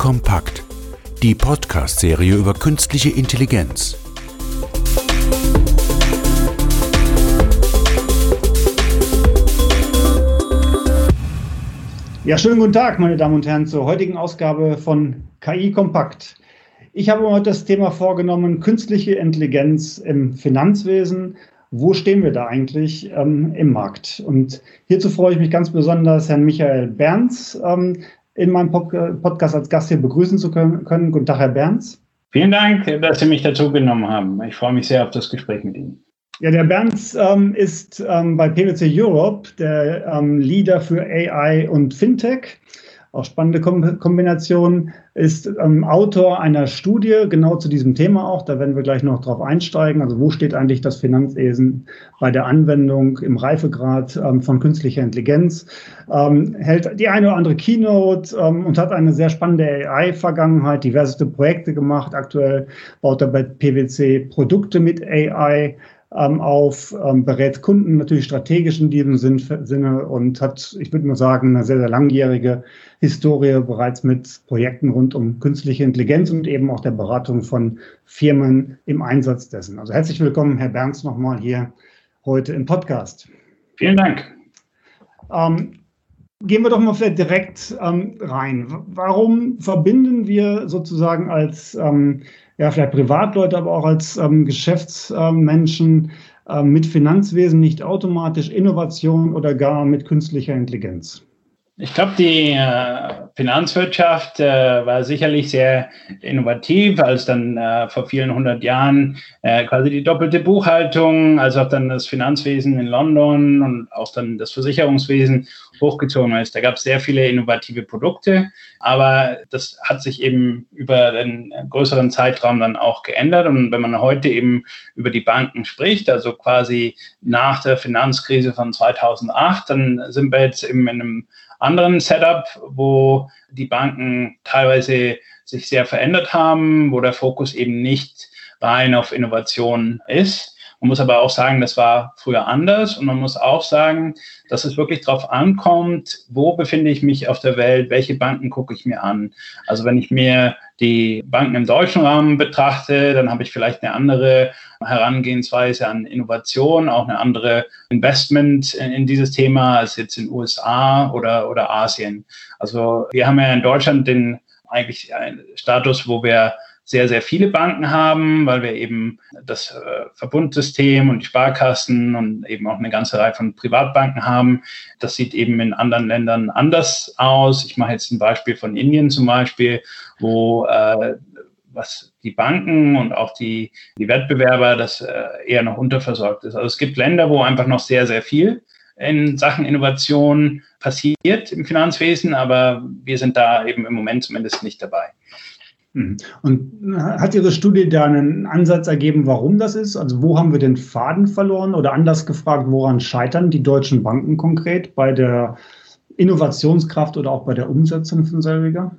Kompakt, die Podcast-Serie über künstliche Intelligenz. Ja, schönen guten Tag, meine Damen und Herren, zur heutigen Ausgabe von KI Kompakt. Ich habe heute das Thema vorgenommen, künstliche Intelligenz im Finanzwesen. Wo stehen wir da eigentlich ähm, im Markt? Und hierzu freue ich mich ganz besonders, Herrn Michael Berns ähm, in meinem Podcast als Gast hier begrüßen zu können. Guten Tag, Herr Berns. Vielen Dank, dass Sie mich dazu genommen haben. Ich freue mich sehr auf das Gespräch mit Ihnen. Ja, der Berns ähm, ist ähm, bei PwC Europe der ähm, Leader für AI und Fintech auch spannende Kombination, ist ähm, Autor einer Studie genau zu diesem Thema auch. Da werden wir gleich noch drauf einsteigen. Also wo steht eigentlich das Finanzwesen bei der Anwendung im Reifegrad ähm, von künstlicher Intelligenz? Ähm, hält die eine oder andere Keynote ähm, und hat eine sehr spannende AI-Vergangenheit, diverseste Projekte gemacht. Aktuell baut er bei PwC Produkte mit AI ähm, auf, ähm, berät Kunden natürlich strategisch in diesem Sinn, Sinne und hat, ich würde mal sagen, eine sehr, sehr langjährige Historie bereits mit Projekten rund um künstliche Intelligenz und eben auch der Beratung von Firmen im Einsatz dessen. Also herzlich willkommen, Herr Berns, nochmal hier heute im Podcast. Vielen Dank. Ähm, Gehen wir doch mal vielleicht direkt ähm, rein. Warum verbinden wir sozusagen als ähm, ja, vielleicht Privatleute, aber auch als ähm, Geschäftsmenschen äh, mit Finanzwesen nicht automatisch Innovation oder gar mit künstlicher Intelligenz? Ich glaube, die äh, Finanzwirtschaft äh, war sicherlich sehr innovativ, als dann äh, vor vielen hundert Jahren äh, quasi die doppelte Buchhaltung, als auch dann das Finanzwesen in London und auch dann das Versicherungswesen hochgezogen ist. Da gab es sehr viele innovative Produkte, aber das hat sich eben über einen größeren Zeitraum dann auch geändert. Und wenn man heute eben über die Banken spricht, also quasi nach der Finanzkrise von 2008, dann sind wir jetzt eben in einem anderen Setup, wo die Banken teilweise sich sehr verändert haben, wo der Fokus eben nicht rein auf Innovation ist. Man muss aber auch sagen, das war früher anders und man muss auch sagen, dass es wirklich darauf ankommt, wo befinde ich mich auf der Welt, welche Banken gucke ich mir an. Also wenn ich mir die Banken im deutschen Rahmen betrachte, dann habe ich vielleicht eine andere Herangehensweise an Innovation, auch eine andere Investment in, in dieses Thema als jetzt in USA oder, oder Asien. Also wir haben ja in Deutschland den eigentlich einen Status, wo wir sehr, sehr viele Banken haben, weil wir eben das äh, Verbundsystem und die Sparkassen und eben auch eine ganze Reihe von Privatbanken haben. Das sieht eben in anderen Ländern anders aus. Ich mache jetzt ein Beispiel von Indien zum Beispiel, wo äh, was die Banken und auch die, die Wettbewerber das äh, eher noch unterversorgt ist. Also es gibt Länder, wo einfach noch sehr, sehr viel in Sachen Innovation passiert im Finanzwesen, aber wir sind da eben im Moment zumindest nicht dabei. Mhm. Und hat Ihre Studie da einen Ansatz ergeben, warum das ist? Also wo haben wir den Faden verloren? Oder anders gefragt, woran scheitern die deutschen Banken konkret bei der Innovationskraft oder auch bei der Umsetzung von selbiger?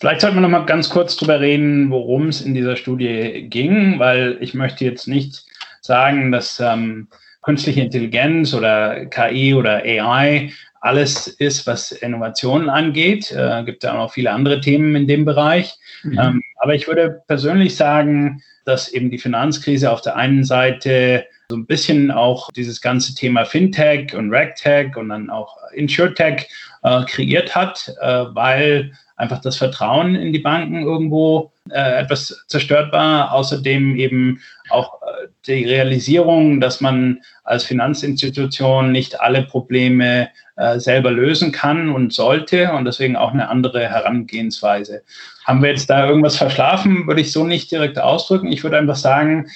Vielleicht sollten wir noch mal ganz kurz darüber reden, worum es in dieser Studie ging, weil ich möchte jetzt nicht sagen, dass ähm, künstliche Intelligenz oder KI oder AI alles ist, was Innovationen angeht. Äh, gibt ja auch noch viele andere Themen in dem Bereich. Mhm. Ähm, aber ich würde persönlich sagen, dass eben die Finanzkrise auf der einen Seite so ein bisschen auch dieses ganze Thema Fintech und Ragtech und dann auch InsurTech äh, kreiert hat, äh, weil einfach das Vertrauen in die Banken irgendwo äh, etwas zerstört war. Außerdem eben auch äh, die Realisierung, dass man als Finanzinstitution nicht alle Probleme äh, selber lösen kann und sollte und deswegen auch eine andere Herangehensweise. Haben wir jetzt da irgendwas verschlafen, würde ich so nicht direkt ausdrücken. Ich würde einfach sagen,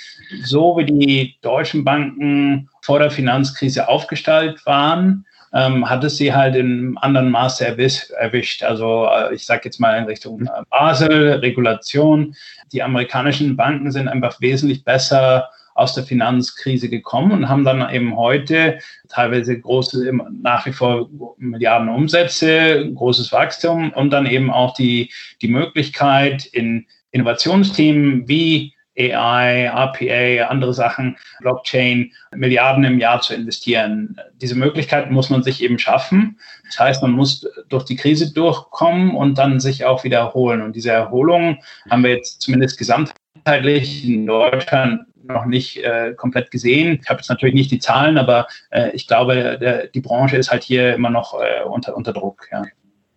so wie die deutschen Banken vor der Finanzkrise aufgestellt waren, ähm, hat es sie halt in anderen Maße erwischt. Also äh, ich sage jetzt mal in Richtung äh, Basel, Regulation. Die amerikanischen Banken sind einfach wesentlich besser aus der Finanzkrise gekommen und haben dann eben heute teilweise große, nach wie vor Milliarden Umsätze, großes Wachstum und dann eben auch die, die Möglichkeit in Innovationsthemen wie AI, RPA, andere Sachen, Blockchain, Milliarden im Jahr zu investieren. Diese Möglichkeiten muss man sich eben schaffen. Das heißt, man muss durch die Krise durchkommen und dann sich auch wieder erholen. Und diese Erholung haben wir jetzt zumindest gesamtheitlich in Deutschland noch nicht äh, komplett gesehen. Ich habe jetzt natürlich nicht die Zahlen, aber äh, ich glaube, der, die Branche ist halt hier immer noch äh, unter, unter Druck. Ja.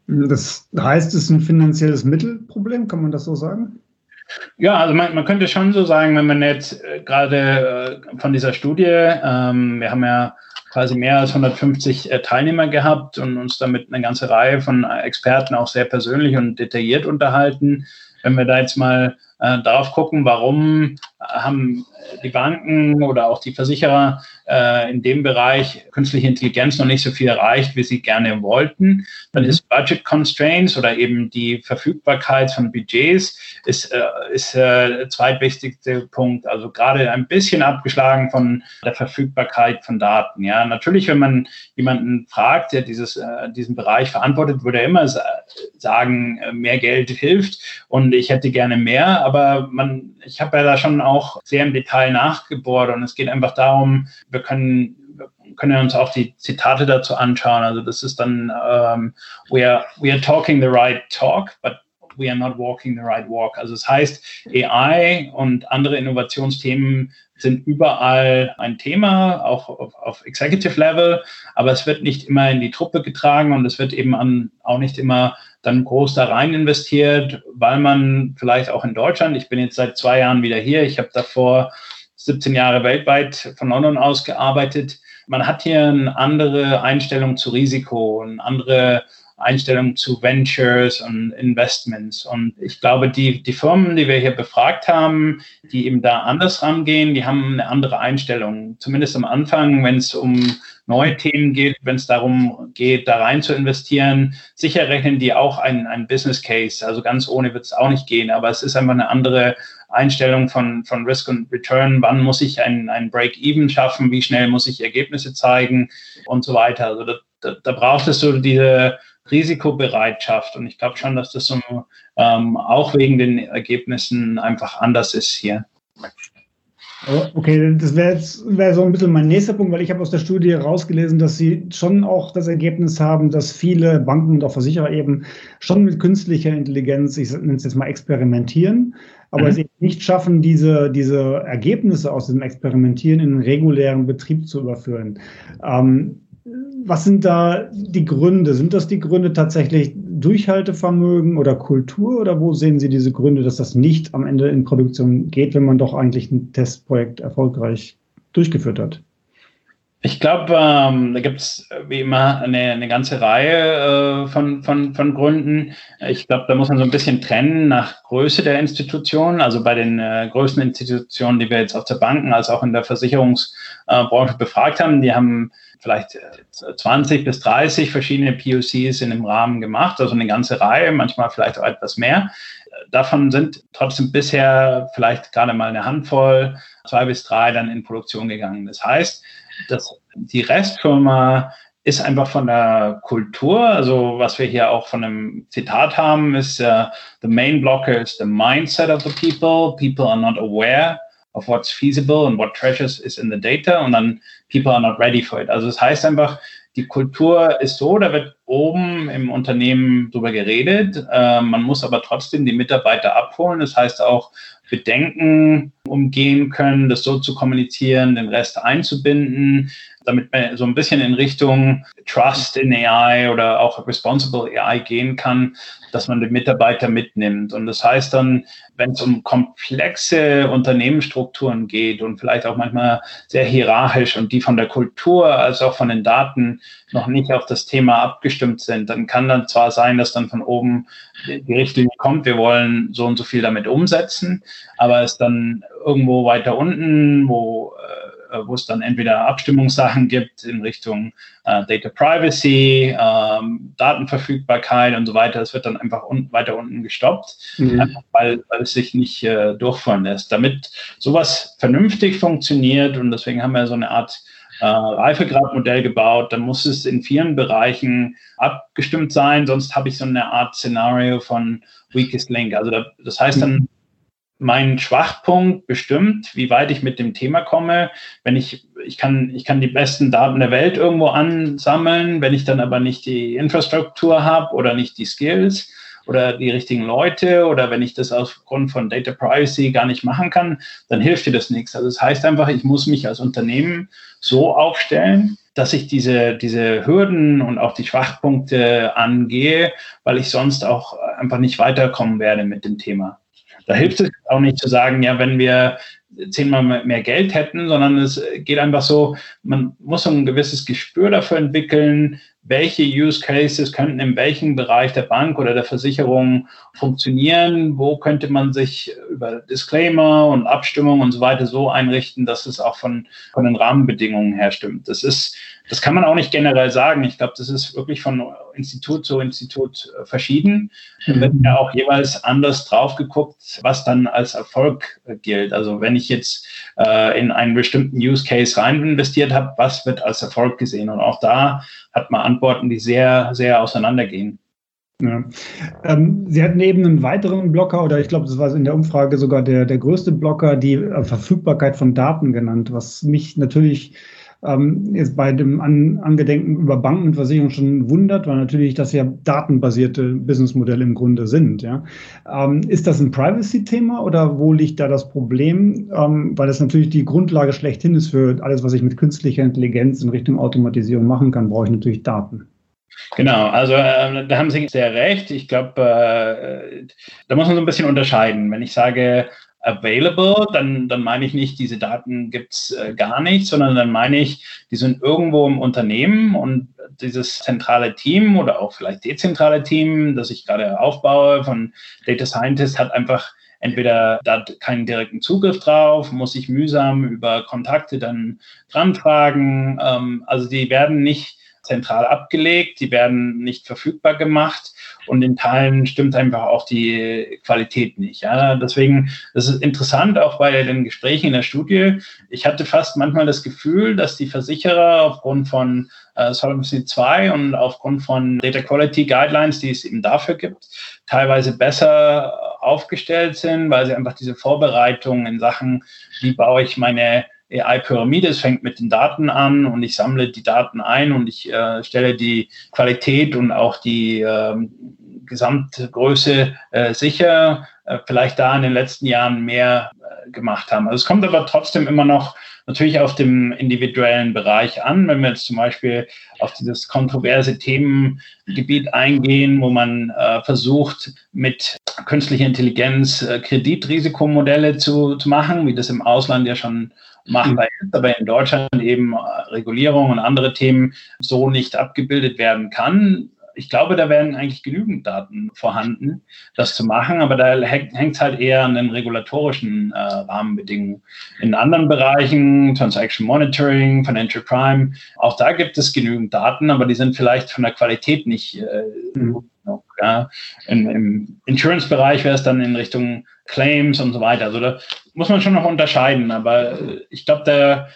Das heißt, es ist ein finanzielles Mittelproblem, kann man das so sagen? Ja, also man, man könnte schon so sagen, wenn man jetzt äh, gerade äh, von dieser Studie, ähm, wir haben ja quasi mehr als 150 äh, Teilnehmer gehabt und uns damit eine ganze Reihe von Experten auch sehr persönlich und detailliert unterhalten. Wenn wir da jetzt mal äh, darauf gucken, warum haben die Banken oder auch die Versicherer äh, in dem Bereich künstliche Intelligenz noch nicht so viel erreicht, wie sie gerne wollten. Dann ist Budget Constraints oder eben die Verfügbarkeit von Budgets ist, äh, ist äh, der zweitwichtigste Punkt. Also gerade ein bisschen abgeschlagen von der Verfügbarkeit von Daten. Ja, natürlich, wenn man jemanden fragt, der dieses, äh, diesen Bereich verantwortet, würde er immer sagen, äh, mehr Geld hilft und ich hätte gerne mehr. Aber man, ich habe ja da schon auch sehr im Detail nachgebohrt und es geht einfach darum, wir können können uns auch die Zitate dazu anschauen. Also das ist dann, um, we, are, we are talking the right talk, but we are not walking the right walk. Also das heißt, AI und andere Innovationsthemen sind überall ein Thema, auch auf, auf, Executive Level, aber es wird nicht immer in die Truppe getragen und es wird eben an, auch nicht immer dann groß da rein investiert, weil man vielleicht auch in Deutschland, ich bin jetzt seit zwei Jahren wieder hier, ich habe davor 17 Jahre weltweit von London aus gearbeitet. Man hat hier eine andere Einstellung zu Risiko, eine andere Einstellung zu Ventures und Investments. Und ich glaube, die, die Firmen, die wir hier befragt haben, die eben da anders rangehen, die haben eine andere Einstellung. Zumindest am Anfang, wenn es um neue Themen geht, wenn es darum geht, da rein zu investieren. Sicher rechnen die auch ein, ein Business Case. Also ganz ohne wird es auch nicht gehen. Aber es ist einfach eine andere Einstellung von, von Risk und Return, wann muss ich ein, ein Break-Even schaffen, wie schnell muss ich Ergebnisse zeigen und so weiter. Also da, da, da braucht es so diese Risikobereitschaft und ich glaube schon, dass das so, ähm, auch wegen den Ergebnissen einfach anders ist hier. Okay, das wäre jetzt wär so ein bisschen mein nächster Punkt, weil ich habe aus der Studie rausgelesen, dass Sie schon auch das Ergebnis haben, dass viele Banken und auch Versicherer eben schon mit künstlicher Intelligenz, ich nenne es jetzt mal experimentieren, aber mhm. es eben nicht schaffen, diese, diese Ergebnisse aus dem Experimentieren in einen regulären Betrieb zu überführen. Ähm, was sind da die Gründe? Sind das die Gründe tatsächlich Durchhaltevermögen oder Kultur oder wo sehen Sie diese Gründe, dass das nicht am Ende in Produktion geht, wenn man doch eigentlich ein Testprojekt erfolgreich durchgeführt hat? Ich glaube, ähm, da gibt es wie immer eine, eine ganze Reihe äh, von, von, von Gründen. Ich glaube, da muss man so ein bisschen trennen nach Größe der Institutionen. Also bei den äh, größten Institutionen, die wir jetzt auf der Banken als auch in der Versicherungsbranche äh, befragt haben, die haben vielleicht 20 äh, bis 30 verschiedene POCs in dem Rahmen gemacht, also eine ganze Reihe, manchmal vielleicht auch etwas mehr. Davon sind trotzdem bisher vielleicht gerade mal eine Handvoll, zwei bis drei dann in Produktion gegangen. Das heißt, dass die Restfirma ist einfach von der Kultur, also was wir hier auch von einem Zitat haben, ist uh, the main blocker is the mindset of the people. People are not aware of what's feasible and what treasures is in the data und dann people are not ready for it. Also das heißt einfach, die Kultur ist so, da wird oben im Unternehmen drüber geredet. Äh, man muss aber trotzdem die Mitarbeiter abholen. Das heißt auch Bedenken umgehen können, das so zu kommunizieren, den Rest einzubinden, damit man so ein bisschen in Richtung Trust in AI oder auch Responsible AI gehen kann, dass man den Mitarbeiter mitnimmt. Und das heißt dann, wenn es um komplexe Unternehmensstrukturen geht und vielleicht auch manchmal sehr hierarchisch und die von der Kultur als auch von den Daten noch nicht auf das Thema abgestimmt sind, dann kann dann zwar sein, dass dann von oben die Richtlinie kommt, wir wollen so und so viel damit umsetzen, aber es dann irgendwo weiter unten, wo äh, wo es dann entweder Abstimmungssachen gibt in Richtung äh, Data Privacy, ähm, Datenverfügbarkeit und so weiter. Es wird dann einfach un weiter unten gestoppt, mhm. einfach weil, weil, es sich nicht äh, durchführen lässt. Damit sowas vernünftig funktioniert und deswegen haben wir so eine Art äh, Reifegradmodell gebaut, dann muss es in vielen Bereichen abgestimmt sein, sonst habe ich so eine Art Szenario von Weakest Link. Also da, das heißt dann, mein Schwachpunkt bestimmt, wie weit ich mit dem Thema komme. Wenn ich, ich kann, ich kann die besten Daten der Welt irgendwo ansammeln, wenn ich dann aber nicht die Infrastruktur habe oder nicht die Skills oder die richtigen Leute oder wenn ich das aufgrund von Data Privacy gar nicht machen kann, dann hilft dir das nichts. Also das heißt einfach, ich muss mich als Unternehmen so aufstellen, dass ich diese, diese Hürden und auch die Schwachpunkte angehe, weil ich sonst auch einfach nicht weiterkommen werde mit dem Thema. Da hilft es auch nicht zu sagen, ja, wenn wir zehnmal mehr Geld hätten, sondern es geht einfach so, man muss ein gewisses Gespür dafür entwickeln, welche Use Cases könnten in welchem Bereich der Bank oder der Versicherung funktionieren, wo könnte man sich über Disclaimer und Abstimmung und so weiter so einrichten, dass es auch von, von den Rahmenbedingungen her stimmt. Das ist, das kann man auch nicht generell sagen. Ich glaube, das ist wirklich von Institut zu Institut äh, verschieden. Da wird ja auch jeweils anders drauf geguckt, was dann als Erfolg äh, gilt. Also wenn ich jetzt äh, in einen bestimmten Use Case rein investiert habe, was wird als Erfolg gesehen? Und auch da hat man Antworten, die sehr, sehr auseinandergehen. Ja. Ähm, Sie hatten eben einen weiteren Blocker, oder ich glaube, das war in der Umfrage sogar der, der größte Blocker, die äh, Verfügbarkeit von Daten genannt, was mich natürlich ähm, jetzt bei dem An Angedenken über Banken und Versicherungen schon wundert, weil natürlich das ja datenbasierte Businessmodelle im Grunde sind. Ja. Ähm, ist das ein Privacy-Thema oder wo liegt da das Problem? Ähm, weil das natürlich die Grundlage schlechthin ist für alles, was ich mit künstlicher Intelligenz in Richtung Automatisierung machen kann, brauche ich natürlich Daten. Genau, also äh, da haben Sie sehr recht. Ich glaube, äh, da muss man so ein bisschen unterscheiden. Wenn ich sage, available, dann, dann meine ich nicht, diese Daten gibt's äh, gar nicht, sondern dann meine ich, die sind irgendwo im Unternehmen und dieses zentrale Team oder auch vielleicht dezentrale Team, das ich gerade aufbaue von Data Scientist, hat einfach entweder da keinen direkten Zugriff drauf, muss sich mühsam über Kontakte dann dran fragen. Ähm, also die werden nicht zentral abgelegt, die werden nicht verfügbar gemacht und in Teilen stimmt einfach auch die Qualität nicht. Ja, deswegen, das ist interessant, auch bei den Gesprächen in der Studie. Ich hatte fast manchmal das Gefühl, dass die Versicherer aufgrund von äh, Solvency 2 und aufgrund von Data Quality Guidelines, die es eben dafür gibt, teilweise besser aufgestellt sind, weil sie einfach diese Vorbereitung in Sachen, wie baue ich meine AI-Pyramide. Es fängt mit den Daten an und ich sammle die Daten ein und ich äh, stelle die Qualität und auch die äh, Gesamtgröße äh, sicher. Äh, vielleicht da in den letzten Jahren mehr gemacht haben. Also es kommt aber trotzdem immer noch natürlich auf dem individuellen Bereich an. Wenn wir jetzt zum Beispiel auf dieses kontroverse Themengebiet eingehen, wo man äh, versucht, mit künstlicher Intelligenz äh, Kreditrisikomodelle zu, zu machen, wie das im Ausland ja schon machbar ist, aber in Deutschland eben äh, Regulierung und andere Themen so nicht abgebildet werden kann. Ich glaube, da wären eigentlich genügend Daten vorhanden, das zu machen, aber da hängt es halt eher an den regulatorischen äh, Rahmenbedingungen. In anderen Bereichen, Transaction Monitoring, Financial Crime, auch da gibt es genügend Daten, aber die sind vielleicht von der Qualität nicht äh, mhm. Ja. Im, Im Insurance-Bereich wäre es dann in Richtung Claims und so weiter. Also da muss man schon noch unterscheiden, aber ich glaube, da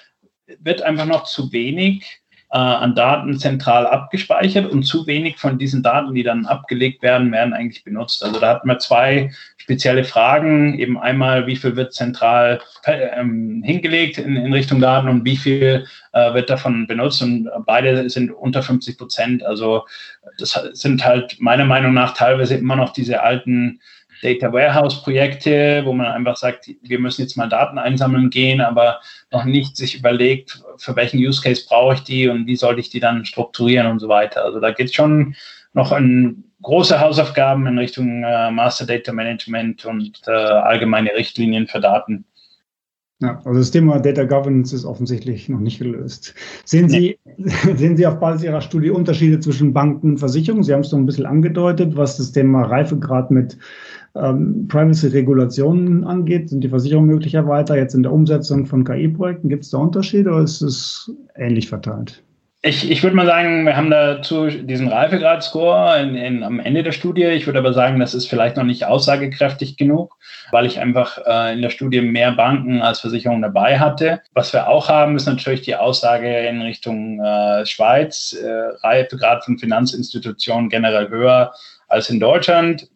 wird einfach noch zu wenig äh, an Daten zentral abgespeichert und zu wenig von diesen Daten, die dann abgelegt werden, werden eigentlich benutzt. Also da hatten wir zwei spezielle Fragen. Eben einmal, wie viel wird zentral ähm, hingelegt in, in, Richtung Daten und wie viel äh, wird davon benutzt. Und beide sind unter 50 Prozent. Also das sind halt meiner Meinung nach teilweise immer noch diese alten Data Warehouse Projekte, wo man einfach sagt, wir müssen jetzt mal Daten einsammeln gehen, aber noch nicht sich überlegt, für welchen Use Case brauche ich die und wie sollte ich die dann strukturieren und so weiter. Also da geht es schon noch an große Hausaufgaben in Richtung äh, Master Data Management und äh, allgemeine Richtlinien für Daten. Ja, also das Thema Data Governance ist offensichtlich noch nicht gelöst. Sehen Sie, nee. sehen Sie auf Basis Ihrer Studie Unterschiede zwischen Banken und Versicherungen? Sie haben es so ein bisschen angedeutet, was das Thema Reifegrad mit ähm, Privacy-Regulationen angeht. Sind die Versicherungen möglicherweise jetzt in der Umsetzung von KI-Projekten? Gibt es da Unterschiede oder ist es ähnlich verteilt? Ich, ich würde mal sagen, wir haben dazu diesen Reifegrad-Score am Ende der Studie. Ich würde aber sagen, das ist vielleicht noch nicht aussagekräftig genug, weil ich einfach äh, in der Studie mehr Banken als Versicherungen dabei hatte. Was wir auch haben, ist natürlich die Aussage in Richtung äh, Schweiz. Äh, Reifegrad von Finanzinstitutionen generell höher als in Deutschland.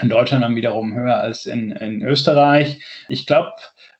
in Deutschland dann wiederum höher als in, in Österreich. Ich glaube,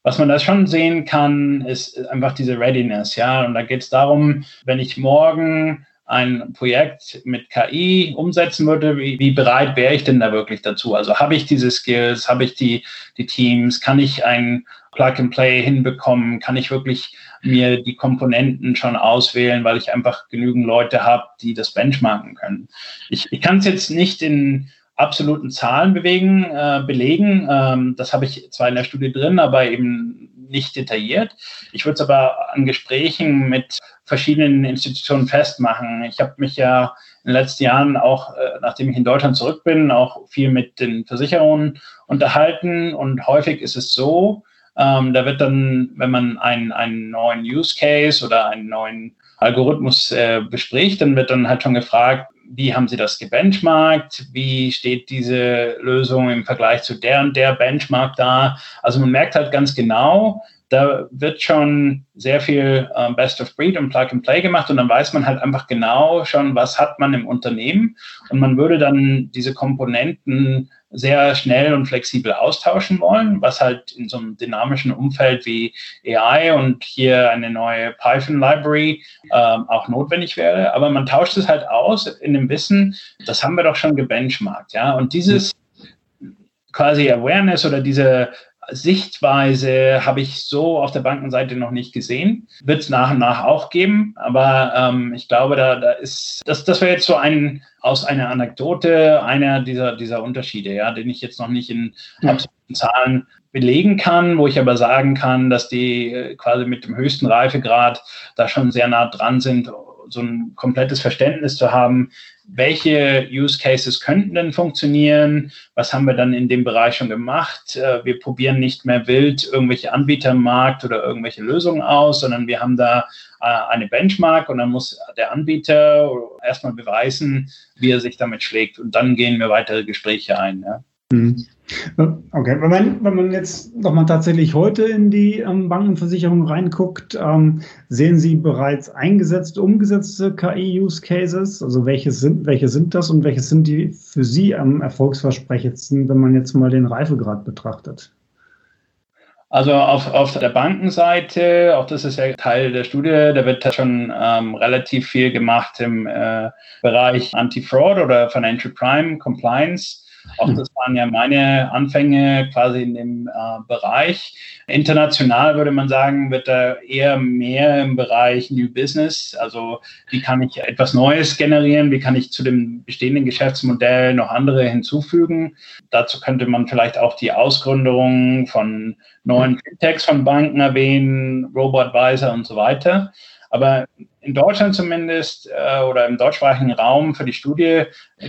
was man da schon sehen kann, ist einfach diese Readiness, ja. Und da geht es darum, wenn ich morgen ein Projekt mit KI umsetzen würde, wie, wie bereit wäre ich denn da wirklich dazu? Also habe ich diese Skills, habe ich die, die Teams, kann ich ein Plug and Play hinbekommen, kann ich wirklich mir die Komponenten schon auswählen, weil ich einfach genügend Leute habe, die das benchmarken können. Ich, ich kann es jetzt nicht in absoluten Zahlen bewegen, äh, belegen. Ähm, das habe ich zwar in der Studie drin, aber eben nicht detailliert. Ich würde es aber an Gesprächen mit verschiedenen Institutionen festmachen. Ich habe mich ja in den letzten Jahren auch, äh, nachdem ich in Deutschland zurück bin, auch viel mit den Versicherungen unterhalten. Und häufig ist es so, ähm, da wird dann, wenn man einen, einen neuen Use Case oder einen neuen Algorithmus äh, bespricht, dann wird dann halt schon gefragt, wie haben Sie das gebenchmarkt? Wie steht diese Lösung im Vergleich zu der und der Benchmark da? Also man merkt halt ganz genau, da wird schon sehr viel äh, Best of Breed und Plug and Play gemacht und dann weiß man halt einfach genau schon, was hat man im Unternehmen und man würde dann diese Komponenten sehr schnell und flexibel austauschen wollen, was halt in so einem dynamischen Umfeld wie AI und hier eine neue Python-Library ähm, auch notwendig wäre. Aber man tauscht es halt aus in dem Wissen, das haben wir doch schon gebenchmarkt, ja. Und dieses quasi Awareness oder diese Sichtweise habe ich so auf der Bankenseite noch nicht gesehen. Wird es nach und nach auch geben, aber ähm, ich glaube, da, da ist, das, das wäre jetzt so ein, aus einer Anekdote, einer dieser, dieser Unterschiede, ja, den ich jetzt noch nicht in absoluten Zahlen belegen kann, wo ich aber sagen kann, dass die äh, quasi mit dem höchsten Reifegrad da schon sehr nah dran sind, so ein komplettes Verständnis zu haben, welche Use Cases könnten denn funktionieren, was haben wir dann in dem Bereich schon gemacht. Äh, wir probieren nicht mehr wild irgendwelche Anbieter im Markt oder irgendwelche Lösungen aus, sondern wir haben da äh, eine Benchmark und dann muss der Anbieter erstmal beweisen, wie er sich damit schlägt und dann gehen wir weitere Gespräche ein. Ja. Mhm. Okay, wenn man, wenn man jetzt nochmal tatsächlich heute in die ähm, Bankenversicherung reinguckt, ähm, sehen Sie bereits eingesetzte, umgesetzte KI-Use-Cases? Also welche sind, welche sind das und welche sind die für Sie am erfolgsversprechendsten, wenn man jetzt mal den Reifegrad betrachtet? Also auf, auf der Bankenseite, auch das ist ja Teil der Studie, da wird schon ähm, relativ viel gemacht im äh, Bereich Anti-Fraud oder Financial Crime Compliance. Auch das waren ja meine Anfänge quasi in dem äh, Bereich. International würde man sagen, wird da eher mehr im Bereich New Business. Also wie kann ich etwas Neues generieren? Wie kann ich zu dem bestehenden Geschäftsmodell noch andere hinzufügen? Dazu könnte man vielleicht auch die Ausgründung von neuen Fintechs von Banken erwähnen, Robo-Advisor und so weiter. Aber in Deutschland zumindest äh, oder im deutschsprachigen Raum für die Studie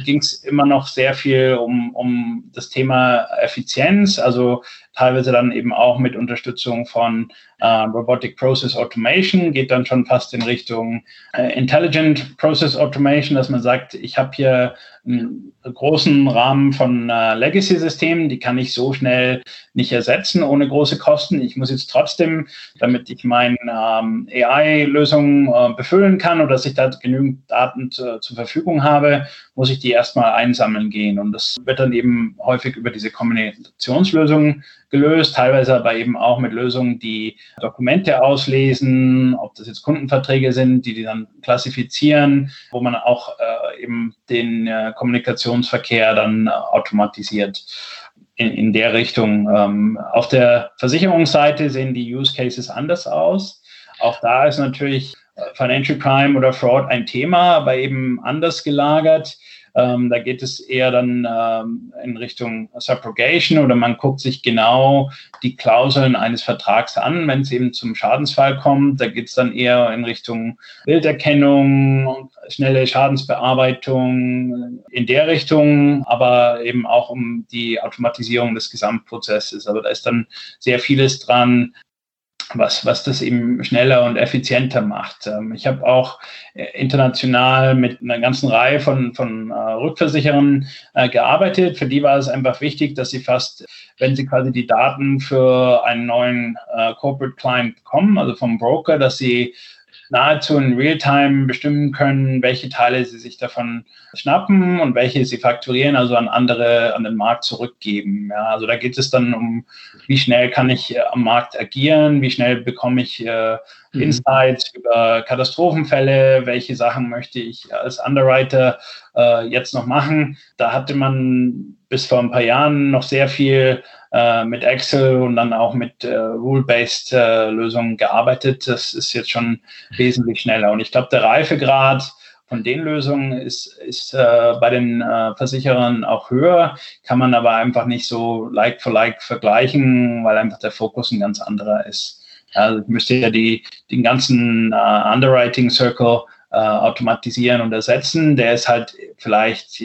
ging es immer noch sehr viel um, um das Thema Effizienz, also teilweise dann eben auch mit Unterstützung von äh, Robotic Process Automation, geht dann schon fast in Richtung äh, Intelligent Process Automation, dass man sagt, ich habe hier einen großen Rahmen von äh, Legacy-Systemen, die kann ich so schnell nicht ersetzen ohne große Kosten. Ich muss jetzt trotzdem, damit ich meine ähm, AI-Lösung äh, befüllen kann oder dass ich da genügend Daten zu, zur Verfügung habe, muss ich die erstmal einsammeln gehen. Und das wird dann eben häufig über diese Kommunikationslösungen gelöst, teilweise aber eben auch mit Lösungen, die Dokumente auslesen, ob das jetzt Kundenverträge sind, die die dann klassifizieren, wo man auch äh, eben den äh, Kommunikationsverkehr dann äh, automatisiert. In, in, der Richtung. Ähm, auf der Versicherungsseite sehen die Use Cases anders aus. Auch da ist natürlich Financial Crime oder Fraud ein Thema, aber eben anders gelagert. Ähm, da geht es eher dann ähm, in Richtung Subrogation oder man guckt sich genau die Klauseln eines Vertrags an, wenn es eben zum Schadensfall kommt. Da geht es dann eher in Richtung Bilderkennung, schnelle Schadensbearbeitung in der Richtung, aber eben auch um die Automatisierung des Gesamtprozesses. Aber da ist dann sehr vieles dran, was, was das eben schneller und effizienter macht. Ähm, ich habe auch äh, international mit einer ganzen Reihe von, von äh, Rückversicherern äh, gearbeitet. Für die war es einfach wichtig, dass sie fast, wenn sie quasi die Daten für einen neuen Corporate Client bekommen, also vom Broker, dass sie nahezu in Realtime bestimmen können, welche Teile sie sich davon schnappen und welche sie fakturieren, also an andere, an den Markt zurückgeben. Ja, also da geht es dann um, wie schnell kann ich äh, am Markt agieren, wie schnell bekomme ich äh, mhm. Insights über Katastrophenfälle, welche Sachen möchte ich als Underwriter äh, jetzt noch machen. Da hatte man bis vor ein paar Jahren noch sehr viel äh, mit Excel und dann auch mit äh, Rule-Based äh, Lösungen gearbeitet. Das ist jetzt schon wesentlich schneller. Und ich glaube, der Reifegrad von den Lösungen ist, ist äh, bei den äh, Versicherern auch höher, kann man aber einfach nicht so like for like vergleichen, weil einfach der Fokus ein ganz anderer ist. Also ich müsste ja die, den ganzen Underwriting Circle automatisieren und ersetzen. Der ist halt vielleicht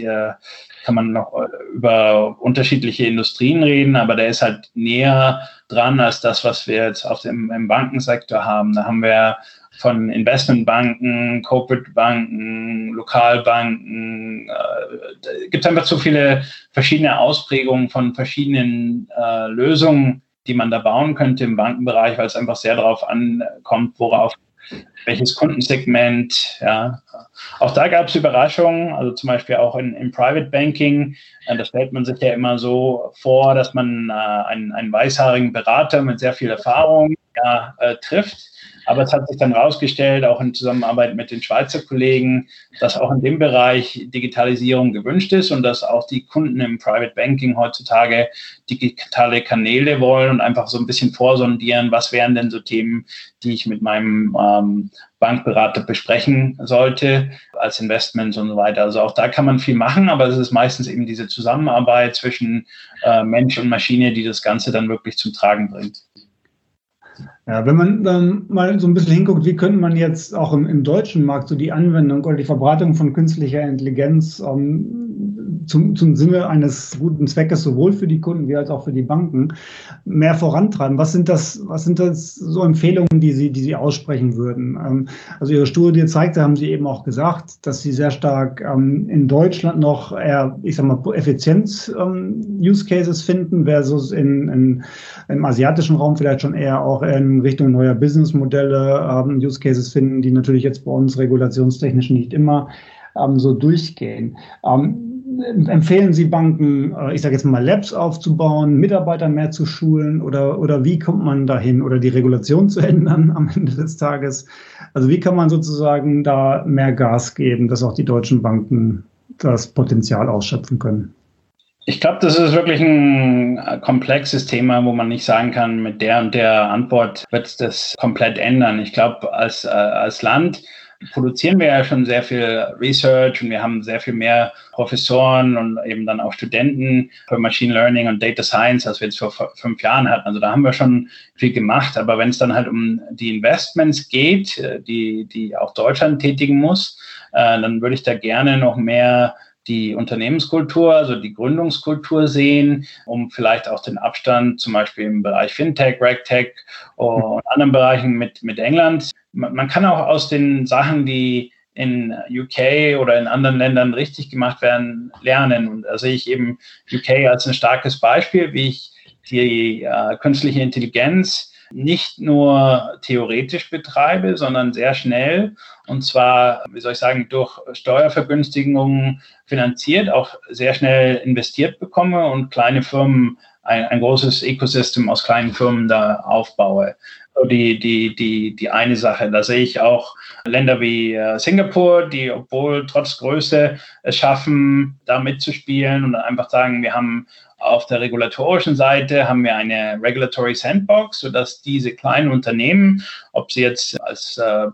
kann man noch äh, über unterschiedliche Industrien reden, aber der ist halt näher dran als das, was wir jetzt auf dem, im Bankensektor haben. Da haben wir von Investmentbanken, Corporate Banken, Lokalbanken, äh, gibt einfach zu viele verschiedene Ausprägungen von verschiedenen äh, Lösungen, die man da bauen könnte im Bankenbereich, weil es einfach sehr darauf ankommt, worauf welches Kundensegment, ja. Auch da gab es Überraschungen, also zum Beispiel auch in, im Private Banking. Äh, da stellt man sich ja immer so vor, dass man äh, einen, einen weißhaarigen Berater mit sehr viel Erfahrung ja, äh, trifft. Aber es hat sich dann herausgestellt, auch in Zusammenarbeit mit den Schweizer Kollegen, dass auch in dem Bereich Digitalisierung gewünscht ist und dass auch die Kunden im Private Banking heutzutage digitale Kanäle wollen und einfach so ein bisschen vorsondieren, was wären denn so Themen, die ich mit meinem ähm, Bankberater besprechen sollte, als Investments und so weiter. Also auch da kann man viel machen, aber es ist meistens eben diese Zusammenarbeit zwischen äh, Mensch und Maschine, die das Ganze dann wirklich zum Tragen bringt. Ja, wenn man dann mal so ein bisschen hinguckt, wie könnte man jetzt auch im, im deutschen Markt so die Anwendung oder die Verbreitung von künstlicher Intelligenz ähm, zum, zum Sinne eines guten Zweckes sowohl für die Kunden wie als auch für die Banken mehr vorantreiben? Was sind das, was sind das so Empfehlungen, die Sie, die Sie aussprechen würden? Ähm, also Ihre Studie zeigte, haben Sie eben auch gesagt, dass Sie sehr stark ähm, in Deutschland noch eher, ich sag mal, Effizienz-Use-Cases ähm, finden, versus in, in, im asiatischen Raum vielleicht schon eher auch in Richtung neuer Businessmodelle Use Cases finden, die natürlich jetzt bei uns regulationstechnisch nicht immer so durchgehen. Empfehlen Sie Banken, äh, ich sage jetzt mal Labs aufzubauen, Mitarbeiter mehr zu schulen oder, oder wie kommt man dahin oder die Regulation zu ändern am Ende des Tages? Also wie kann man sozusagen da mehr Gas geben, dass auch die deutschen Banken das Potenzial ausschöpfen können? Ich glaube, das ist wirklich ein äh, komplexes Thema, wo man nicht sagen kann, mit der und der Antwort wird es das komplett ändern. Ich glaube, als, äh, als Land produzieren wir ja schon sehr viel Research und wir haben sehr viel mehr Professoren und eben dann auch Studenten für Machine Learning und Data Science, als wir jetzt vor fünf Jahren hatten. Also da haben wir schon viel gemacht. Aber wenn es dann halt um die Investments geht, äh, die, die auch Deutschland tätigen muss, äh, dann würde ich da gerne noch mehr die Unternehmenskultur, also die Gründungskultur sehen, um vielleicht auch den Abstand zum Beispiel im Bereich Fintech, RegTech und anderen Bereichen mit, mit England. Man kann auch aus den Sachen, die in UK oder in anderen Ländern richtig gemacht werden, lernen. Und da sehe ich eben UK als ein starkes Beispiel, wie ich die äh, künstliche Intelligenz nicht nur theoretisch betreibe, sondern sehr schnell und zwar, wie soll ich sagen, durch Steuervergünstigungen finanziert, auch sehr schnell investiert bekomme und kleine Firmen, ein, ein großes Ecosystem aus kleinen Firmen da aufbaue. Die, die, die, die eine Sache. Da sehe ich auch Länder wie äh, Singapur, die, obwohl trotz Größe es schaffen, da mitzuspielen und einfach sagen, wir haben auf der regulatorischen Seite haben wir eine Regulatory Sandbox, sodass diese kleinen Unternehmen, ob sie jetzt als äh,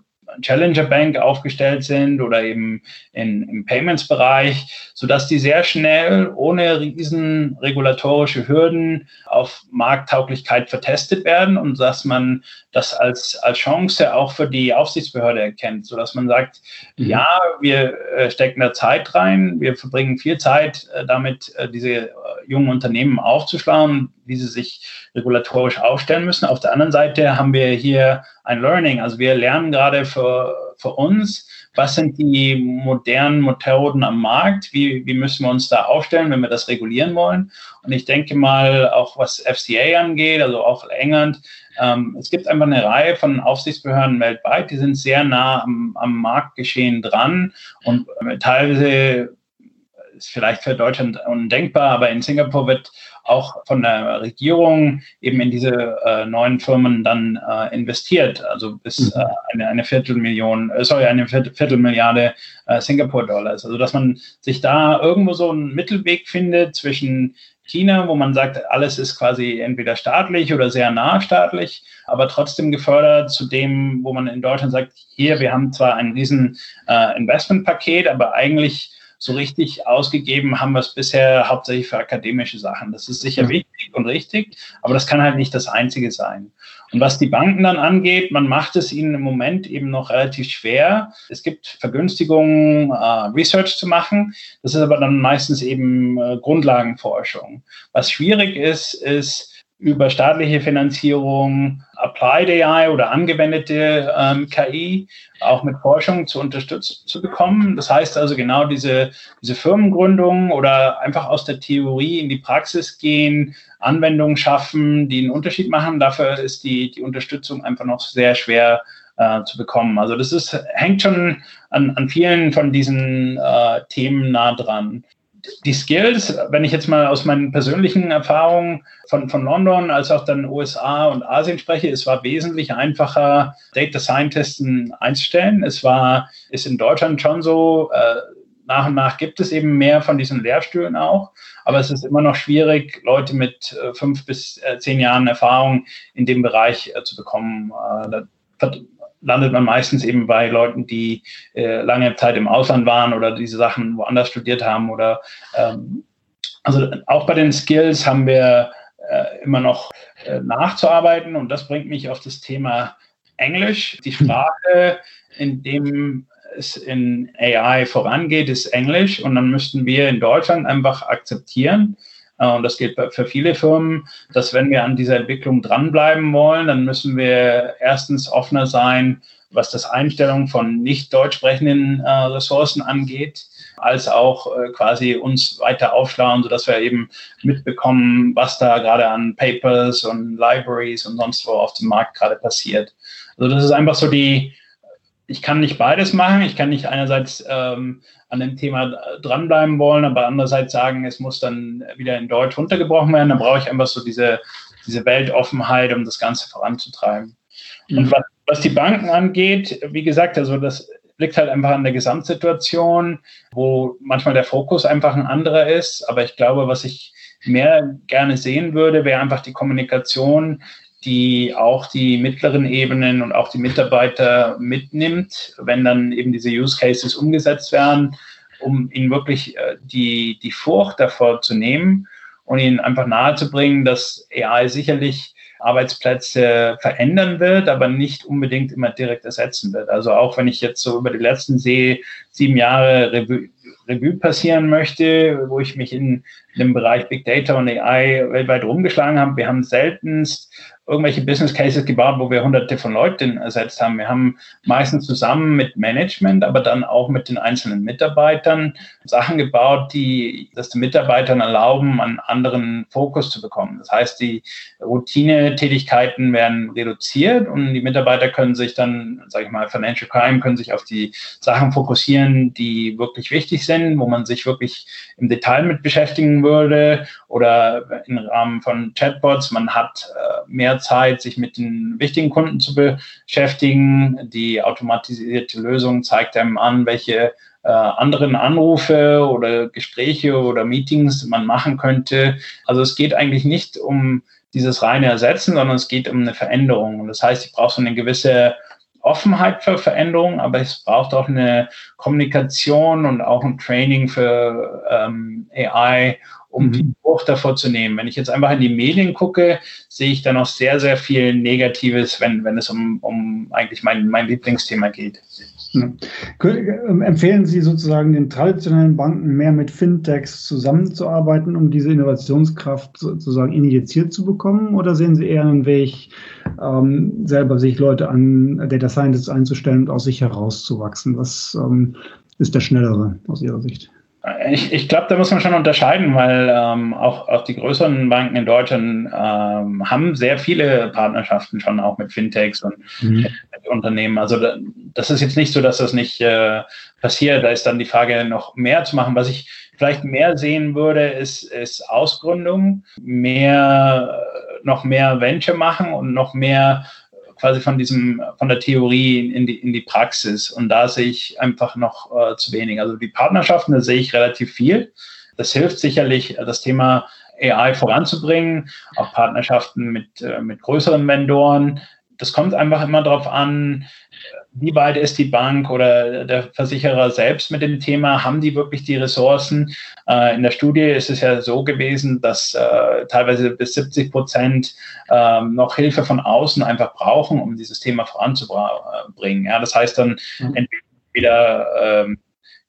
Challenger Bank aufgestellt sind oder eben in, im Payments-Bereich, sodass die sehr schnell ohne riesen regulatorische Hürden auf Markttauglichkeit vertestet werden und dass man das als, als Chance auch für die Aufsichtsbehörde erkennt, sodass man sagt, mhm. ja, wir äh, stecken da Zeit rein, wir verbringen viel Zeit äh, damit, äh, diese jungen Unternehmen aufzuschlagen, wie sie sich regulatorisch aufstellen müssen. Auf der anderen Seite haben wir hier ein Learning, also wir lernen gerade für für uns, was sind die modernen Methoden am Markt, wie, wie müssen wir uns da aufstellen, wenn wir das regulieren wollen. Und ich denke mal, auch was FCA angeht, also auch England, ähm, es gibt einfach eine Reihe von Aufsichtsbehörden weltweit, die sind sehr nah am, am Marktgeschehen dran und teilweise ist vielleicht für Deutschland undenkbar, aber in Singapur wird auch von der Regierung eben in diese äh, neuen Firmen dann äh, investiert, also bis mhm. äh, eine, eine Viertelmillion, äh, sorry, eine Viertelmilliarde äh, Singapur-Dollars. Also dass man sich da irgendwo so einen Mittelweg findet zwischen China, wo man sagt, alles ist quasi entweder staatlich oder sehr nah staatlich, aber trotzdem gefördert zu dem, wo man in Deutschland sagt, hier, wir haben zwar ein riesen äh, Investmentpaket, aber eigentlich so richtig ausgegeben haben wir es bisher hauptsächlich für akademische Sachen. Das ist sicher wichtig und richtig, aber das kann halt nicht das Einzige sein. Und was die Banken dann angeht, man macht es ihnen im Moment eben noch relativ schwer. Es gibt Vergünstigungen, äh, Research zu machen. Das ist aber dann meistens eben äh, Grundlagenforschung. Was schwierig ist, ist, über staatliche Finanzierung, Applied AI oder angewendete ähm, KI auch mit Forschung zu unterstützen zu bekommen. Das heißt also genau diese, diese Firmengründung oder einfach aus der Theorie in die Praxis gehen, Anwendungen schaffen, die einen Unterschied machen. Dafür ist die, die Unterstützung einfach noch sehr schwer äh, zu bekommen. Also das ist, hängt schon an, an vielen von diesen äh, Themen nah dran die Skills, wenn ich jetzt mal aus meinen persönlichen Erfahrungen von, von London als auch dann USA und Asien spreche, es war wesentlich einfacher, Data Scientisten einzustellen. Es war, ist in Deutschland schon so, äh, nach und nach gibt es eben mehr von diesen Lehrstühlen auch, aber es ist immer noch schwierig, Leute mit äh, fünf bis äh, zehn Jahren Erfahrung in dem Bereich äh, zu bekommen. Landet man meistens eben bei Leuten, die äh, lange Zeit im Ausland waren oder diese Sachen woanders studiert haben oder ähm, also auch bei den Skills haben wir äh, immer noch äh, nachzuarbeiten und das bringt mich auf das Thema Englisch. Die Sprache, in dem es in AI vorangeht, ist Englisch und dann müssten wir in Deutschland einfach akzeptieren, und das gilt für viele Firmen, dass wenn wir an dieser Entwicklung dranbleiben wollen, dann müssen wir erstens offener sein, was das Einstellung von nicht deutsch sprechenden äh, Ressourcen angeht, als auch äh, quasi uns weiter aufschlauen, sodass wir eben mitbekommen, was da gerade an Papers und Libraries und sonst wo auf dem Markt gerade passiert. Also das ist einfach so die, ich kann nicht beides machen. Ich kann nicht einerseits ähm, an dem Thema dranbleiben wollen, aber andererseits sagen, es muss dann wieder in Deutsch runtergebrochen werden. Dann brauche ich einfach so diese, diese Weltoffenheit, um das Ganze voranzutreiben. Mhm. Und was, was die Banken angeht, wie gesagt, also das liegt halt einfach an der Gesamtsituation, wo manchmal der Fokus einfach ein anderer ist. Aber ich glaube, was ich mehr gerne sehen würde, wäre einfach die Kommunikation die auch die mittleren Ebenen und auch die Mitarbeiter mitnimmt, wenn dann eben diese Use Cases umgesetzt werden, um ihnen wirklich äh, die, die Furcht davor zu nehmen und ihnen einfach nahezubringen, dass AI sicherlich Arbeitsplätze verändern wird, aber nicht unbedingt immer direkt ersetzen wird. Also auch wenn ich jetzt so über die letzten sieben Jahre Revue, Revue passieren möchte, wo ich mich in dem Bereich Big Data und AI weltweit rumgeschlagen habe, wir haben seltenst irgendwelche Business Cases gebaut, wo wir hunderte von Leuten ersetzt haben. Wir haben meistens zusammen mit Management, aber dann auch mit den einzelnen Mitarbeitern Sachen gebaut, die das den Mitarbeitern erlauben, einen anderen Fokus zu bekommen. Das heißt, die Routine-Tätigkeiten werden reduziert und die Mitarbeiter können sich dann, sage ich mal, Financial Crime können sich auf die Sachen fokussieren, die wirklich wichtig sind, wo man sich wirklich im Detail mit beschäftigen würde oder im Rahmen von Chatbots. Man hat äh, Zeit, sich mit den wichtigen Kunden zu beschäftigen. Die automatisierte Lösung zeigt einem an, welche äh, anderen Anrufe oder Gespräche oder Meetings man machen könnte. Also es geht eigentlich nicht um dieses reine Ersetzen, sondern es geht um eine Veränderung. Und das heißt, ich brauche so eine gewisse Offenheit für Veränderungen, aber es braucht auch eine Kommunikation und auch ein Training für ähm, AI um mhm. die Furcht davor zu nehmen. Wenn ich jetzt einfach in die Medien gucke, sehe ich da noch sehr, sehr viel Negatives, wenn, wenn es um, um eigentlich mein, mein Lieblingsthema geht. Ja. Ähm, empfehlen Sie sozusagen den traditionellen Banken mehr mit Fintechs zusammenzuarbeiten, um diese Innovationskraft sozusagen injiziert zu bekommen? Oder sehen Sie eher einen Weg, ähm, selber sich Leute an Data Scientists einzustellen und aus sich herauszuwachsen? Was ähm, ist der schnellere aus Ihrer Sicht? Ich, ich glaube, da muss man schon unterscheiden, weil ähm, auch, auch die größeren Banken in Deutschland ähm, haben sehr viele Partnerschaften schon auch mit Fintechs und mhm. mit Unternehmen. Also da, das ist jetzt nicht so, dass das nicht äh, passiert. Da ist dann die Frage, noch mehr zu machen. Was ich vielleicht mehr sehen würde, ist, ist Ausgründung, mehr, noch mehr Venture machen und noch mehr quasi von diesem, von der Theorie in die, in die Praxis. Und da sehe ich einfach noch äh, zu wenig. Also die Partnerschaften, da sehe ich relativ viel. Das hilft sicherlich, das Thema AI voranzubringen, auch Partnerschaften mit, äh, mit größeren Vendoren. Das kommt einfach immer darauf an, wie weit ist die Bank oder der Versicherer selbst mit dem Thema? Haben die wirklich die Ressourcen? Äh, in der Studie ist es ja so gewesen, dass äh, teilweise bis 70 Prozent äh, noch Hilfe von außen einfach brauchen, um dieses Thema voranzubringen. Ja, das heißt dann mhm. entweder ähm,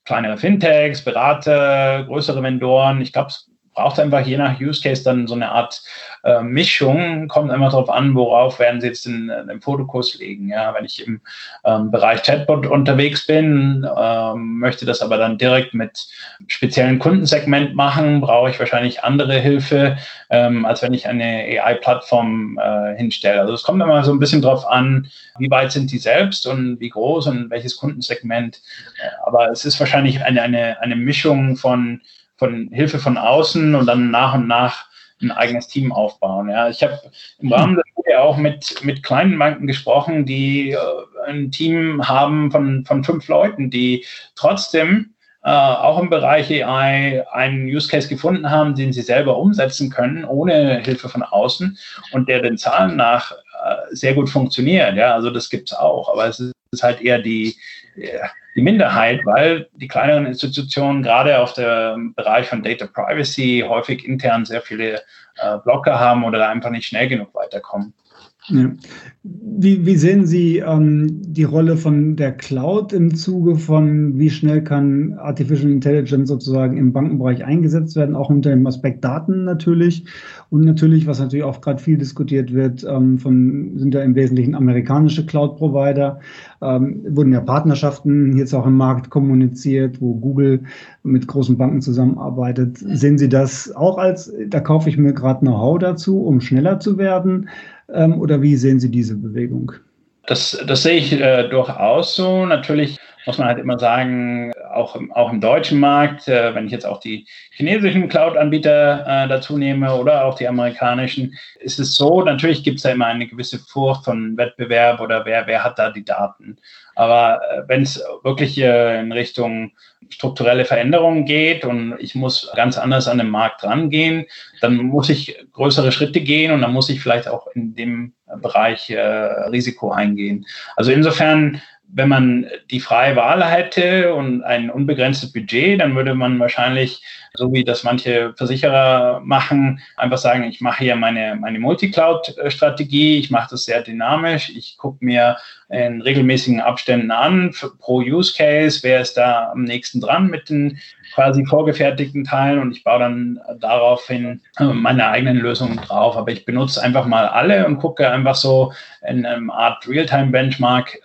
kleinere Fintechs, Berater, größere Vendoren. Ich glaube, es braucht einfach je nach Use Case dann so eine Art äh, Mischung. Kommt immer darauf an, worauf werden Sie jetzt den, den Fotokurs legen. Ja, wenn ich im ähm, Bereich Chatbot unterwegs bin, ähm, möchte das aber dann direkt mit speziellen Kundensegment machen, brauche ich wahrscheinlich andere Hilfe, ähm, als wenn ich eine AI-Plattform äh, hinstelle. Also es kommt immer so ein bisschen darauf an, wie weit sind die selbst und wie groß und welches Kundensegment. Äh, aber es ist wahrscheinlich eine, eine, eine Mischung von von Hilfe von außen und dann nach und nach ein eigenes Team aufbauen. Ja, ich habe im Rahmen der Studie auch mit, mit kleinen Banken gesprochen, die äh, ein Team haben von, von fünf Leuten, die trotzdem äh, auch im Bereich AI einen Use Case gefunden haben, den sie selber umsetzen können, ohne Hilfe von außen und der den Zahlen nach äh, sehr gut funktioniert. Ja, also das gibt es auch, aber es ist halt eher die, die Minderheit, weil die kleineren Institutionen gerade auf dem Bereich von Data Privacy häufig intern sehr viele äh, Blocker haben oder einfach nicht schnell genug weiterkommen. Ja. Wie, wie, sehen Sie ähm, die Rolle von der Cloud im Zuge von, wie schnell kann Artificial Intelligence sozusagen im Bankenbereich eingesetzt werden, auch unter dem Aspekt Daten natürlich? Und natürlich, was natürlich auch gerade viel diskutiert wird, ähm, von, sind ja im Wesentlichen amerikanische Cloud-Provider, ähm, wurden ja Partnerschaften jetzt auch im Markt kommuniziert, wo Google mit großen Banken zusammenarbeitet. Sehen Sie das auch als, da kaufe ich mir gerade Know-how dazu, um schneller zu werden? Ähm, oder wie sehen Sie diese Bewegung? Das, das sehe ich äh, durchaus so. Natürlich muss man halt immer sagen, auch, im, auch im deutschen Markt, äh, wenn ich jetzt auch die chinesischen Cloud-Anbieter äh, dazu nehme oder auch die amerikanischen, ist es so, natürlich gibt es da immer eine gewisse Furcht von Wettbewerb oder wer, wer hat da die Daten. Aber äh, wenn es wirklich äh, in Richtung strukturelle Veränderungen geht und ich muss ganz anders an den Markt rangehen, dann muss ich größere Schritte gehen und dann muss ich vielleicht auch in dem Bereich äh, Risiko eingehen. Also insofern wenn man die freie Wahl hätte und ein unbegrenztes Budget, dann würde man wahrscheinlich, so wie das manche Versicherer machen, einfach sagen, ich mache hier meine, meine Multicloud-Strategie, ich mache das sehr dynamisch, ich gucke mir in regelmäßigen Abständen an pro Use Case, wer ist da am nächsten dran mit den quasi vorgefertigten Teilen und ich baue dann daraufhin meine eigenen Lösungen drauf. Aber ich benutze einfach mal alle und gucke einfach so in einer Art Realtime-Benchmark,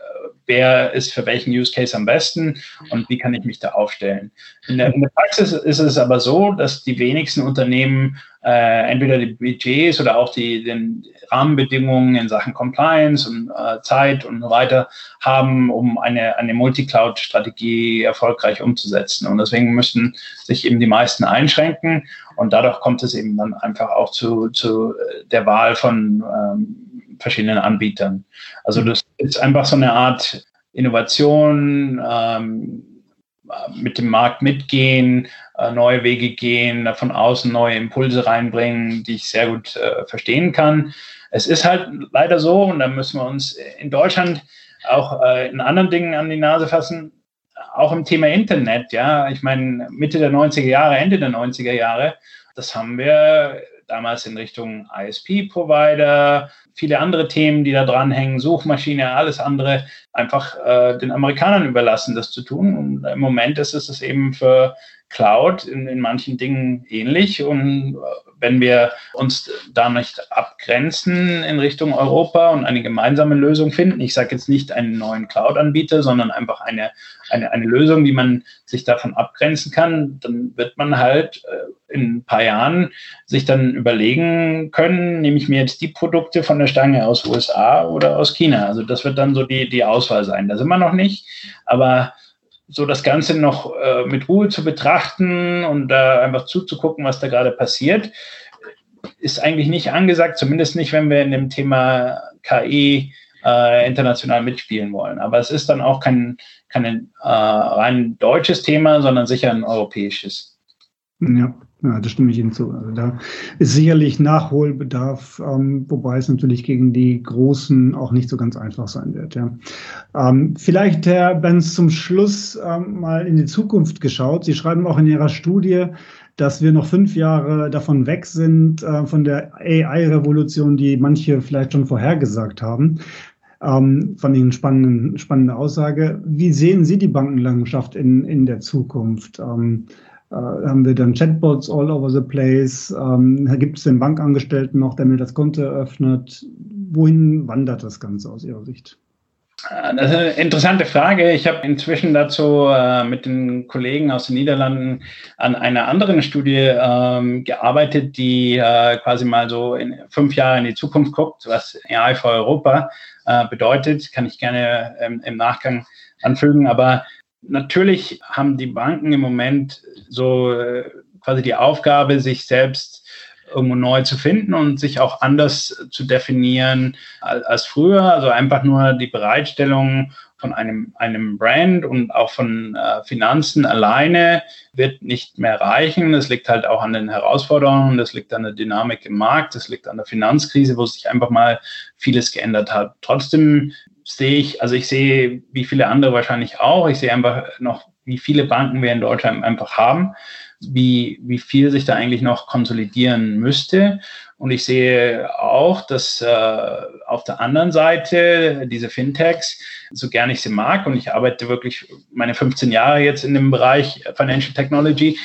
wer ist für welchen Use Case am besten und wie kann ich mich da aufstellen. In der, in der Praxis ist es aber so, dass die wenigsten Unternehmen äh, entweder die Budgets oder auch die den Rahmenbedingungen in Sachen Compliance und äh, Zeit und so weiter haben, um eine, eine Multi-Cloud-Strategie erfolgreich umzusetzen. Und deswegen müssen sich eben die meisten einschränken und dadurch kommt es eben dann einfach auch zu, zu der Wahl von ähm, verschiedenen Anbietern. Also das ist einfach so eine Art Innovation, ähm, mit dem Markt mitgehen, äh, neue Wege gehen, von außen neue Impulse reinbringen, die ich sehr gut äh, verstehen kann. Es ist halt leider so, und da müssen wir uns in Deutschland auch äh, in anderen Dingen an die Nase fassen, auch im Thema Internet, ja. Ich meine, Mitte der 90er Jahre, Ende der 90er Jahre, das haben wir damals in Richtung ISP-Provider, viele andere Themen, die da dranhängen, Suchmaschine, alles andere, einfach äh, den Amerikanern überlassen, das zu tun. Und im Moment ist es eben für Cloud in, in manchen Dingen ähnlich. Und wenn wir uns da nicht abgrenzen in Richtung Europa und eine gemeinsame Lösung finden, ich sage jetzt nicht einen neuen Cloud-Anbieter, sondern einfach eine, eine, eine Lösung, wie man sich davon abgrenzen kann, dann wird man halt äh, in ein paar Jahren sich dann überlegen können, nehme ich mir jetzt die Produkte von der Stange aus USA oder aus China. Also das wird dann so die, die Auswahl sein. Da sind wir noch nicht, aber so das Ganze noch äh, mit Ruhe zu betrachten und da äh, einfach zuzugucken, was da gerade passiert, ist eigentlich nicht angesagt, zumindest nicht, wenn wir in dem Thema KI äh, international mitspielen wollen. Aber es ist dann auch kein, kein äh, rein deutsches Thema, sondern sicher ein europäisches. Ja. Ja, das stimme ich Ihnen zu. Also da ist sicherlich Nachholbedarf, ähm, wobei es natürlich gegen die Großen auch nicht so ganz einfach sein wird. Ja. Ähm, vielleicht, Herr Benz, zum Schluss ähm, mal in die Zukunft geschaut. Sie schreiben auch in Ihrer Studie, dass wir noch fünf Jahre davon weg sind, äh, von der AI-Revolution, die manche vielleicht schon vorhergesagt haben. Ähm, fand ich eine spannende, spannende Aussage. Wie sehen Sie die Bankenlandschaft in, in der Zukunft? Ähm, äh, haben wir dann Chatbots all over the place. Ähm, gibt es den Bankangestellten noch, der mir das Konto eröffnet? Wohin wandert das Ganze aus Ihrer Sicht? Äh, das ist eine interessante Frage. Ich habe inzwischen dazu äh, mit den Kollegen aus den Niederlanden an einer anderen Studie ähm, gearbeitet, die äh, quasi mal so in fünf Jahre in die Zukunft guckt, was AI für Europa äh, bedeutet. Kann ich gerne ähm, im Nachgang anfügen. Aber natürlich haben die Banken im Moment so äh, quasi die Aufgabe, sich selbst irgendwo neu zu finden und sich auch anders zu definieren als, früher. Also einfach nur die Bereitstellung von einem, einem Brand und auch von äh, Finanzen alleine wird nicht mehr reichen. Das liegt halt auch an den Herausforderungen, das liegt an der Dynamik im Markt, das liegt an der Finanzkrise, wo sich einfach mal vieles geändert hat. Trotzdem sehe ich, also ich sehe, wie viele andere wahrscheinlich auch, ich sehe einfach noch, wie viele Banken wir in Deutschland einfach haben, wie, wie viel sich da eigentlich noch konsolidieren müsste. Und ich sehe auch, dass äh, auf der anderen Seite diese Fintechs, so gern ich sie mag, und ich arbeite wirklich meine 15 Jahre jetzt in dem Bereich Financial Technology,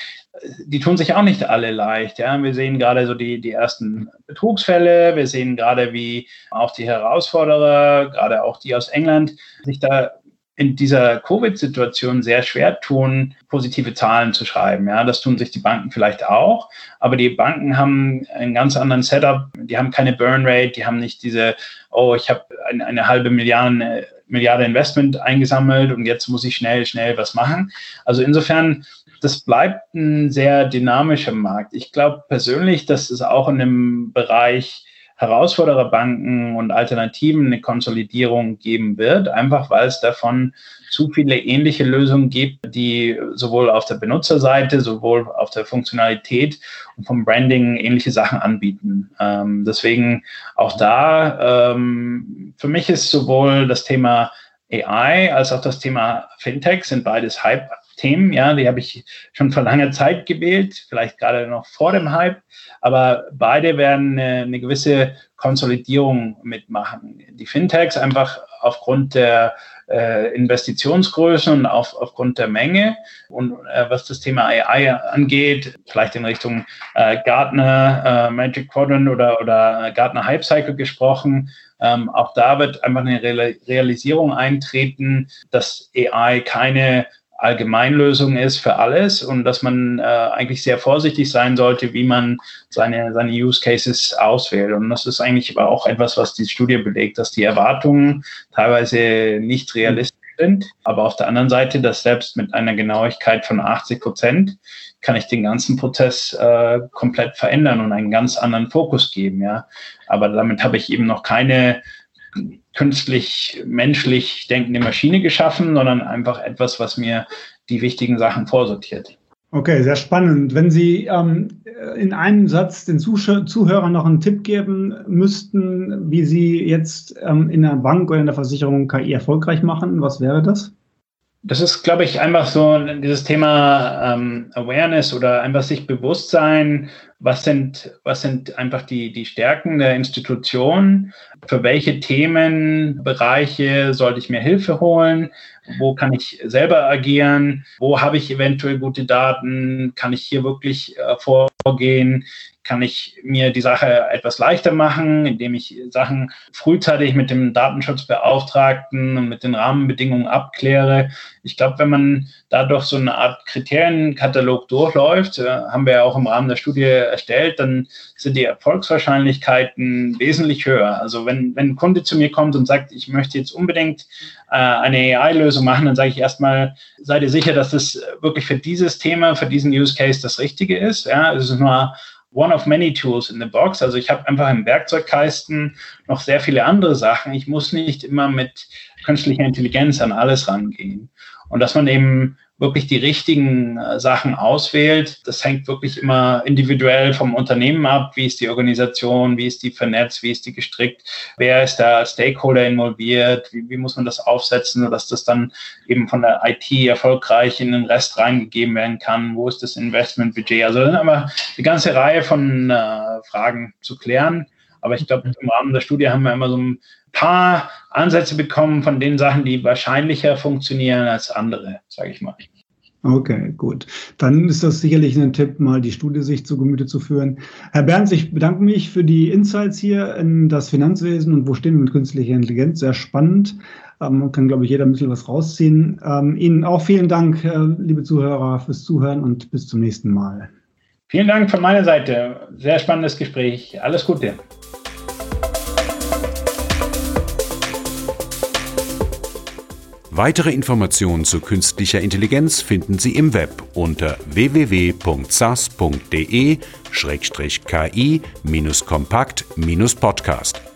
die tun sich auch nicht alle leicht. Ja. Wir sehen gerade so die, die ersten Betrugsfälle, wir sehen gerade, wie auch die Herausforderer, gerade auch die aus England, sich da in dieser Covid-Situation sehr schwer tun, positive Zahlen zu schreiben. Ja, das tun sich die Banken vielleicht auch, aber die Banken haben einen ganz anderen Setup. Die haben keine Burn Rate, die haben nicht diese, oh, ich habe eine, eine halbe Milliarde, Milliarde Investment eingesammelt und jetzt muss ich schnell, schnell was machen. Also insofern das bleibt ein sehr dynamischer Markt. Ich glaube persönlich, dass es auch in dem Bereich Herausfordererbanken und Alternativen eine Konsolidierung geben wird, einfach weil es davon zu viele ähnliche Lösungen gibt, die sowohl auf der Benutzerseite, sowohl auf der Funktionalität und vom Branding ähnliche Sachen anbieten. Ähm, deswegen auch da, ähm, für mich ist sowohl das Thema AI als auch das Thema Fintech sind beides Hype Themen, ja, die habe ich schon vor langer Zeit gewählt, vielleicht gerade noch vor dem Hype, aber beide werden eine, eine gewisse Konsolidierung mitmachen. Die Fintechs einfach aufgrund der äh, Investitionsgrößen und auf, aufgrund der Menge. Und äh, was das Thema AI angeht, vielleicht in Richtung äh, Gartner äh, Magic Quadrant oder, oder Gartner Hype Cycle gesprochen, ähm, auch da wird einfach eine Realisierung eintreten, dass AI keine Allgemeinlösung ist für alles und dass man äh, eigentlich sehr vorsichtig sein sollte, wie man seine, seine Use Cases auswählt. Und das ist eigentlich aber auch etwas, was die Studie belegt, dass die Erwartungen teilweise nicht realistisch sind. Aber auf der anderen Seite, dass selbst mit einer Genauigkeit von 80 Prozent kann ich den ganzen Prozess äh, komplett verändern und einen ganz anderen Fokus geben. Ja, aber damit habe ich eben noch keine künstlich, menschlich denkende Maschine geschaffen, sondern einfach etwas, was mir die wichtigen Sachen vorsortiert. Okay, sehr spannend. Wenn Sie ähm, in einem Satz den Zuhörern noch einen Tipp geben müssten, wie Sie jetzt ähm, in der Bank oder in der Versicherung KI erfolgreich machen, was wäre das? Das ist, glaube ich, einfach so dieses Thema ähm, Awareness oder einfach sich bewusst sein was sind, was sind einfach die, die Stärken der Institution, für welche Themenbereiche sollte ich mir Hilfe holen, wo kann ich selber agieren, wo habe ich eventuell gute Daten, kann ich hier wirklich äh, vorgehen, kann ich mir die Sache etwas leichter machen, indem ich Sachen frühzeitig mit dem Datenschutzbeauftragten und mit den Rahmenbedingungen abkläre. Ich glaube, wenn man dadurch so eine Art Kriterienkatalog durchläuft, äh, haben wir ja auch im Rahmen der Studie erstellt, dann sind die Erfolgswahrscheinlichkeiten wesentlich höher. Also wenn, wenn ein Kunde zu mir kommt und sagt, ich möchte jetzt unbedingt äh, eine AI-Lösung machen, dann sage ich erstmal, seid ihr sicher, dass das wirklich für dieses Thema, für diesen Use Case das Richtige ist. Ja, es ist nur one of many tools in the box. Also ich habe einfach im Werkzeugkasten noch sehr viele andere Sachen. Ich muss nicht immer mit künstlicher Intelligenz an alles rangehen. Und dass man eben wirklich die richtigen äh, Sachen auswählt. Das hängt wirklich immer individuell vom Unternehmen ab. Wie ist die Organisation? Wie ist die vernetzt? Wie ist die gestrickt? Wer ist da als Stakeholder involviert? Wie, wie muss man das aufsetzen, dass das dann eben von der IT erfolgreich in den Rest reingegeben werden kann? Wo ist das Investmentbudget? Also dann haben wir eine ganze Reihe von äh, Fragen zu klären. Aber ich glaube, im Rahmen der Studie haben wir immer so ein paar Ansätze bekommen von den Sachen, die wahrscheinlicher funktionieren als andere, sage ich mal. Okay, gut. Dann ist das sicherlich ein Tipp, mal die Studie sich zu Gemüte zu führen. Herr Berns, ich bedanke mich für die Insights hier in das Finanzwesen und wo stehen wir mit künstlicher Intelligenz. Sehr spannend. Ähm, man kann, glaube ich, jeder ein bisschen was rausziehen. Ähm, Ihnen auch vielen Dank, äh, liebe Zuhörer, fürs Zuhören und bis zum nächsten Mal. Vielen Dank von meiner Seite. Sehr spannendes Gespräch. Alles Gute. Weitere Informationen zu künstlicher Intelligenz finden Sie im Web unter www.sas.de-ki-kompakt-podcast.